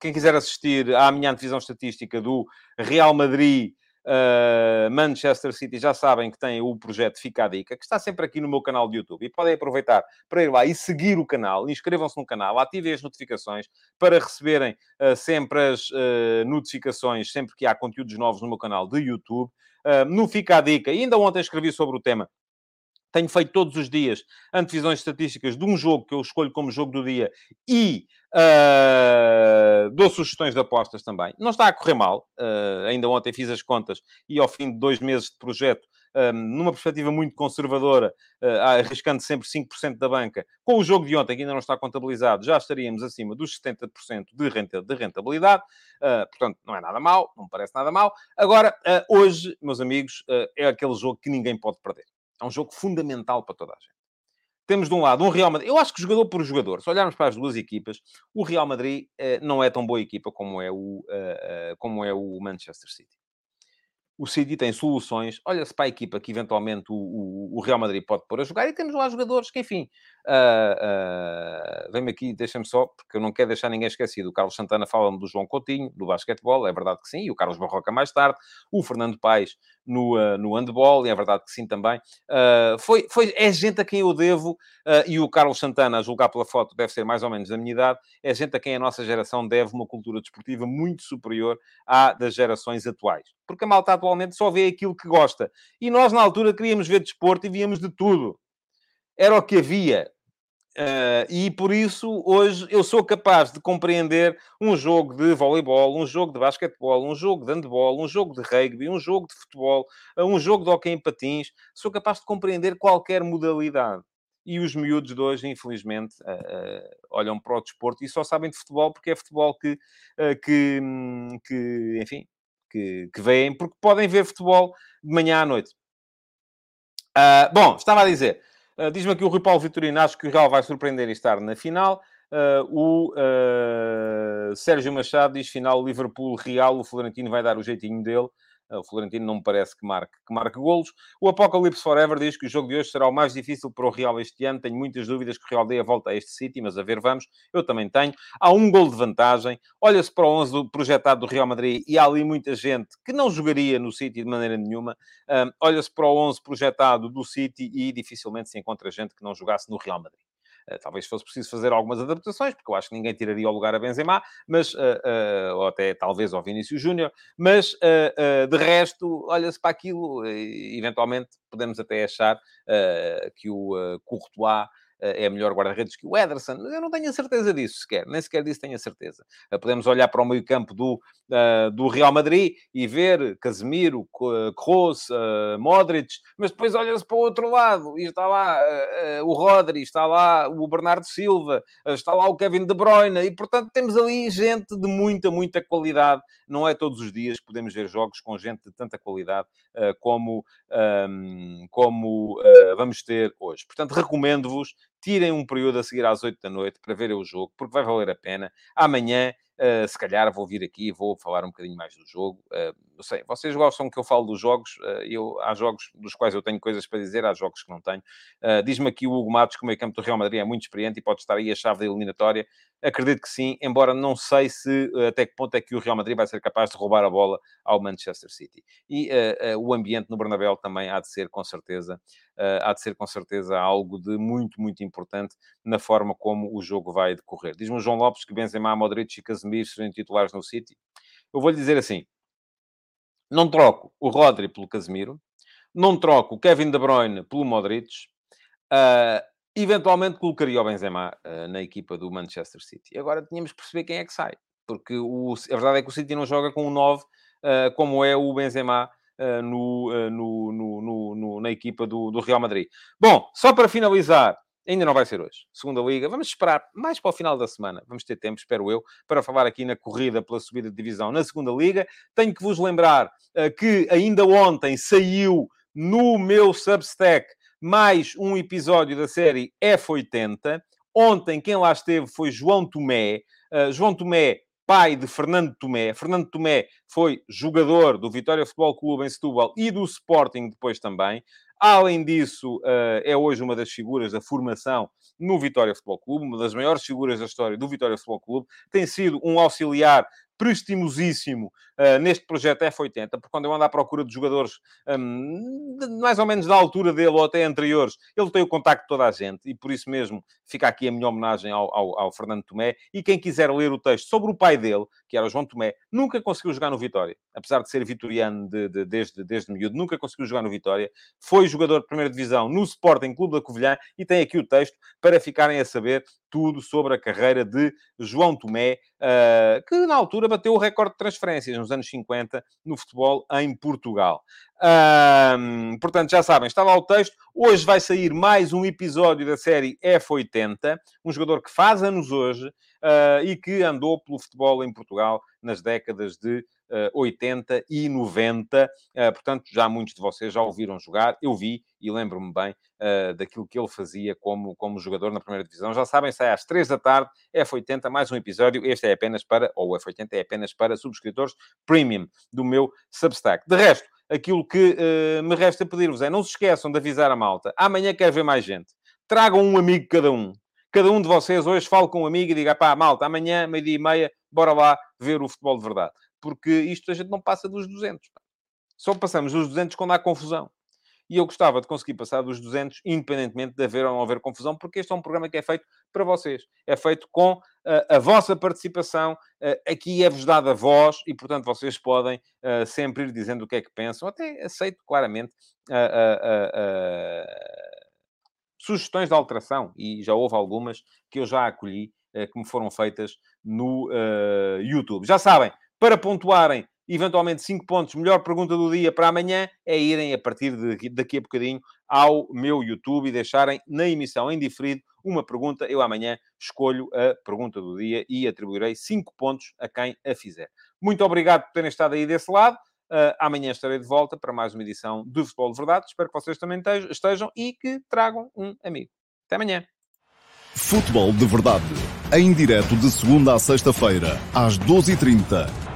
S2: quem quiser assistir à minha antevisão estatística do Real Madrid Uh, Manchester City já sabem que tem o projeto Fica a Dica, que está sempre aqui no meu canal de YouTube. E podem aproveitar para ir lá e seguir o canal, inscrevam-se no canal, ativem as notificações para receberem uh, sempre as uh, notificações, sempre que há conteúdos novos no meu canal de YouTube. no Fica a Dica, e ainda ontem escrevi sobre o tema tenho feito todos os dias antevisões estatísticas de um jogo que eu escolho como jogo do dia e uh, dou sugestões de apostas também. Não está a correr mal. Uh, ainda ontem fiz as contas e ao fim de dois meses de projeto, um, ah, numa perspectiva muito conservadora, uh, arriscando sempre 5% da banca, com o jogo de ontem, que ainda não está contabilizado, já estaríamos acima dos 70% de, renta, de rentabilidade. portanto, não é nada mal, não me parece nada mal. Agora, hoje, meus amigos, é aquele jogo que ninguém pode perder. É um jogo fundamental para toda a gente. Temos de um lado um Real Madrid. Eu acho que jogador por jogador, se olharmos para as duas equipas, o Real Madrid eh, não é tão boa equipa como é o, uh, uh, como é o Manchester City o City tem soluções. Olha-se para a equipa que eventualmente o, o, o, Real Madrid pode pôr a jogar e temos lá jogadores que, enfim, uh, uh, vem-me aqui, deixa-me só, porque eu não quero deixar ninguém esquecido. O Carlos Santana fala-me do João Coutinho, do basquetebol, é verdade que sim, e o Carlos Barroca mais tarde, o Fernando Paes no, uh, no handball, e é verdade que sim também. Foi, foi, é gente a quem eu devo, e o Carlos Santana, a julgar pela foto, deve ser mais ou menos da minha idade, é gente a quem a nossa geração deve uma cultura desportiva muito superior à das gerações atuais. Porque a malta atualmente só vê aquilo que gosta. E nós, na altura, queríamos ver desporto e víamos de tudo. Era o que havia. Uh, e por isso, hoje, eu sou capaz de compreender um jogo de voleibol, um jogo de basquetebol, um jogo de handball, um jogo de rugby, um jogo de futebol, um jogo de hockey em patins. Sou capaz de compreender qualquer modalidade. E os miúdos de hoje, infelizmente, uh, uh, olham para o desporto e só sabem de futebol porque é futebol que, que, que enfim, que, que veem, porque podem ver futebol de manhã à noite. bom, estava a dizer... Uh, Diz-me aqui o Rui Paulo Vitorino, acho que o Real vai surpreender e estar na final. Uh, o uh, Sérgio Machado diz final Liverpool-Real, o Florentino vai dar o jeitinho dele. O Florentino não me parece que marque, que marque golos. O Apocalipse Forever diz que o jogo de hoje será o mais difícil para o Real este ano. Tenho muitas dúvidas que o Real dê a volta a este City, mas a ver, vamos. Eu também tenho. Há um gol de vantagem. Olha-se para o 11 projetado do Real Madrid e há ali muita gente que não jogaria no City de maneira nenhuma. Um, Olha-se para o 11 projetado do City e dificilmente se encontra gente que não jogasse no Real Madrid. Eh, talvez fosse preciso fazer algumas adaptações, porque eu acho que ninguém tiraria o lugar a Benzema, mas, eh, eh, ou até talvez ao Vinícius Júnior, mas de resto, olha-se para aquilo, eventualmente podemos até achar que o Courtois eh, é melhor guarda-redes que o Ederson. Eu não tenho a certeza disso sequer, nem sequer disso tenho a certeza. Eh, podemos olhar para o meio-campo do, uh, do Real Madrid e ver Casemiro, Kroos, Modric, mas depois olha-se para o outro lado e está lá o Rodri, está lá o Bernardo Silva, está lá o Kevin De Bruyne e, portanto, temos ali gente de muita, muita qualidade. Não é todos os dias que podemos ver jogos com gente de tanta qualidade como, ehm, como vamos ter hoje. Portanto, recomendo-vos tirem um período a seguir às 8 da noite para verem o jogo, porque vai valer a pena. Amanhã, uh, se calhar, vou vir aqui e vou falar um bocadinho mais do jogo. Uh, não sei, vocês gostam que eu falo dos jogos? Uh, eu, há jogos dos quais eu tenho coisas para dizer, há jogos que não tenho. Diz-me aqui o Hugo Matos que o meio campo do Real Madrid é muito experiente e pode estar aí a chave da eliminatória. Acredito que sim, embora não sei se até que ponto é que o Real Madrid vai ser capaz de roubar a bola ao Manchester City. E o ambiente no Bernabéu também há de ser, com certeza, uh, há de ser com certeza algo de muito, muito importante na forma como o jogo vai decorrer. Diz-me o João Lopes que Benzema, Modric e Casemiro serão titulares no City. Eu vou-lhe dizer assim, não troco o Rodri pelo Casemiro, não troco o Kevin De Bruyne pelo Modric, uh, eventualmente colocaria o Benzema uh, na equipa do Manchester City. Agora tínhamos que perceber quem é que sai, porque o, a verdade é que o City não joga com um 9 uh, como é o Benzema uh, no, no, no, no, na equipa do, do Real Madrid. Bom, só para finalizar, ainda não vai ser hoje. Segunda Liga, vamos esperar mais para o final da semana. Vamos ter tempo, espero eu, para falar aqui na corrida pela subida de divisão na Segunda Liga. Tenho que vos lembrar que ainda ontem saiu no meu Substack mais um episódio da série F80. Ontem quem lá esteve foi João Tomé. Uh, João Tomé pai de Fernando Tomé. Fernando Tomé foi jogador do Vitória Futebol Clube em Setúbal e do Sporting depois também. Além disso, eh, é hoje uma das figuras da formação no Vitória Futebol Clube, uma das maiores figuras da história do Vitória Futebol Clube. Tem sido um auxiliar prestimosíssimo uh, neste projeto F80, porque quando eu ando à procura de jogadores um, de, mais ou menos da altura dele ou até anteriores, ele tem o contacto de toda a gente e por isso mesmo fica aqui a minha homenagem ao, ao, ao, Fernando Tomé. E quem quiser ler o texto sobre o pai dele, que era o João Tomé, nunca conseguiu jogar no Vitória, apesar de ser vitoriano de, de, desde, desde miúdo, nunca conseguiu jogar no Vitória. Foi jogador de primeira divisão no Sporting Clube da Covilhã e tem aqui o texto para ficarem a saber tudo sobre a carreira de João Tomé, uh, que na altura bateu o recorde de transferências nos anos 50 no futebol em Portugal. Um, portanto, já sabem, está lá o texto. Hoje vai sair mais um episódio da série F80, um jogador que faz anos hoje uh, e que andou pelo futebol em Portugal nas décadas de uh, 80 e 90. Uh, portanto, já muitos de vocês já ouviram jogar. Eu vi e lembro-me bem uh, daquilo que ele fazia como, como jogador na primeira divisão. Já sabem, sai às 3 da tarde, F80, mais um episódio. Este é apenas para, ou o F80 é apenas para subscritores premium do meu Substack. De resto, aquilo que uh, me resta pedir-vos é não se esqueçam de avisar a malta. Amanhã quer ver mais gente. Tragam um amigo cada um. Cada um de vocês hoje fale com um amigo e diga, pá, malta, amanhã, meio-dia e meia, bora lá ver o futebol de verdade. Porque isto a gente não passa dos 200. Pá. Só passamos dos 200 quando há confusão. E eu gostava de conseguir passar dos 200, independentemente de haver ou não haver confusão, porque este é um programa que é feito para vocês. É feito com uh, a vossa participação. Uh, aqui é-vos dada voz e, portanto, vocês podem uh, sempre ir dizendo o que é que pensam. Até aceito claramente sugestões de alteração. E já houve algumas que eu já acolhi, que me foram feitas no YouTube. Já sabem, para pontuarem eventualmente 5 pontos, melhor pergunta do dia para amanhã, é irem a partir de daqui a bocadinho ao meu YouTube e deixarem na emissão em diferido uma pergunta. Eu amanhã escolho a pergunta do dia e atribuirei 5 pontos a quem a fizer. Muito obrigado por terem estado aí desse lado. Uh, amanhã estarei de volta para mais uma edição do Futebol de Verdade. Espero que vocês também estejam e que tragam um amigo. Até amanhã.
S1: Futebol de Verdade. Em direto de segunda a sexta-feira, às 12h30